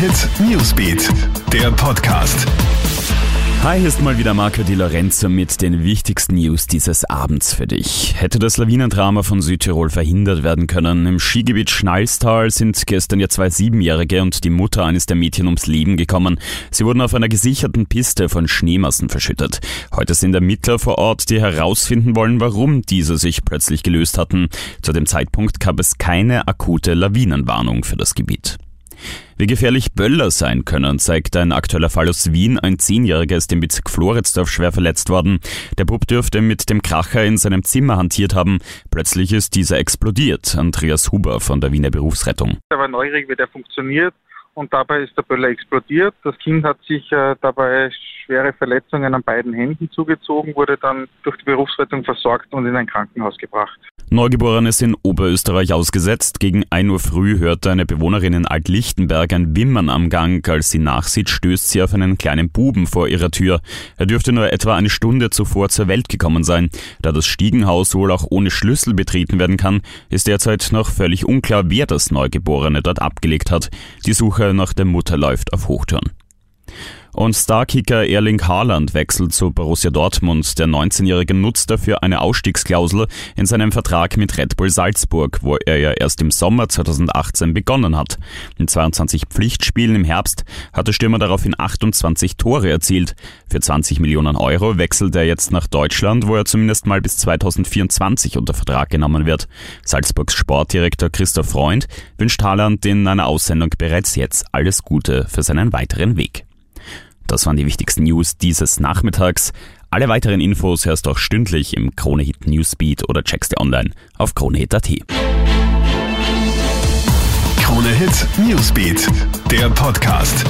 Hit Newsbeat, der Podcast. Hi, hier ist mal wieder Marco Di Lorenzo mit den wichtigsten News dieses Abends für dich. Hätte das Lawinendrama von Südtirol verhindert werden können? Im Skigebiet Schnalstal sind gestern ja zwei Siebenjährige und die Mutter eines der Mädchen ums Leben gekommen. Sie wurden auf einer gesicherten Piste von Schneemassen verschüttet. Heute sind Ermittler vor Ort, die herausfinden wollen, warum diese sich plötzlich gelöst hatten. Zu dem Zeitpunkt gab es keine akute Lawinenwarnung für das Gebiet. Wie gefährlich Böller sein können, zeigt ein aktueller Fall aus Wien. Ein Zehnjähriger ist im Bezirk Floridsdorf schwer verletzt worden. Der Bub dürfte mit dem Kracher in seinem Zimmer hantiert haben. Plötzlich ist dieser explodiert. Andreas Huber von der Wiener Berufsrettung. Er war neugierig, wie der funktioniert und dabei ist der Böller explodiert. Das Kind hat sich äh, dabei schwere Verletzungen an beiden Händen zugezogen, wurde dann durch die Berufsrettung versorgt und in ein Krankenhaus gebracht. Neugeborenes in Oberösterreich ausgesetzt. Gegen 1 Uhr früh hörte eine Bewohnerin in Altlichtenberg ein Wimmern am Gang. Als sie nachsieht, stößt sie auf einen kleinen Buben vor ihrer Tür. Er dürfte nur etwa eine Stunde zuvor zur Welt gekommen sein. Da das Stiegenhaus wohl auch ohne Schlüssel betreten werden kann, ist derzeit noch völlig unklar, wer das Neugeborene dort abgelegt hat. Die Suche nach der Mutter läuft auf Hochtouren. Und Starkicker Erling Haaland wechselt zu Borussia Dortmund. Der 19-Jährige nutzt dafür eine Ausstiegsklausel in seinem Vertrag mit Red Bull Salzburg, wo er ja erst im Sommer 2018 begonnen hat. In 22 Pflichtspielen im Herbst hat der Stürmer daraufhin 28 Tore erzielt. Für 20 Millionen Euro wechselt er jetzt nach Deutschland, wo er zumindest mal bis 2024 unter Vertrag genommen wird. Salzburgs Sportdirektor Christoph Freund wünscht Haaland in einer Aussendung bereits jetzt alles Gute für seinen weiteren Weg. Das waren die wichtigsten News dieses Nachmittags. Alle weiteren Infos hörst du auch stündlich im Kronehit Newsbeat oder checkst dir online auf kronehit.at. Kronehit Newsbeat, der Podcast.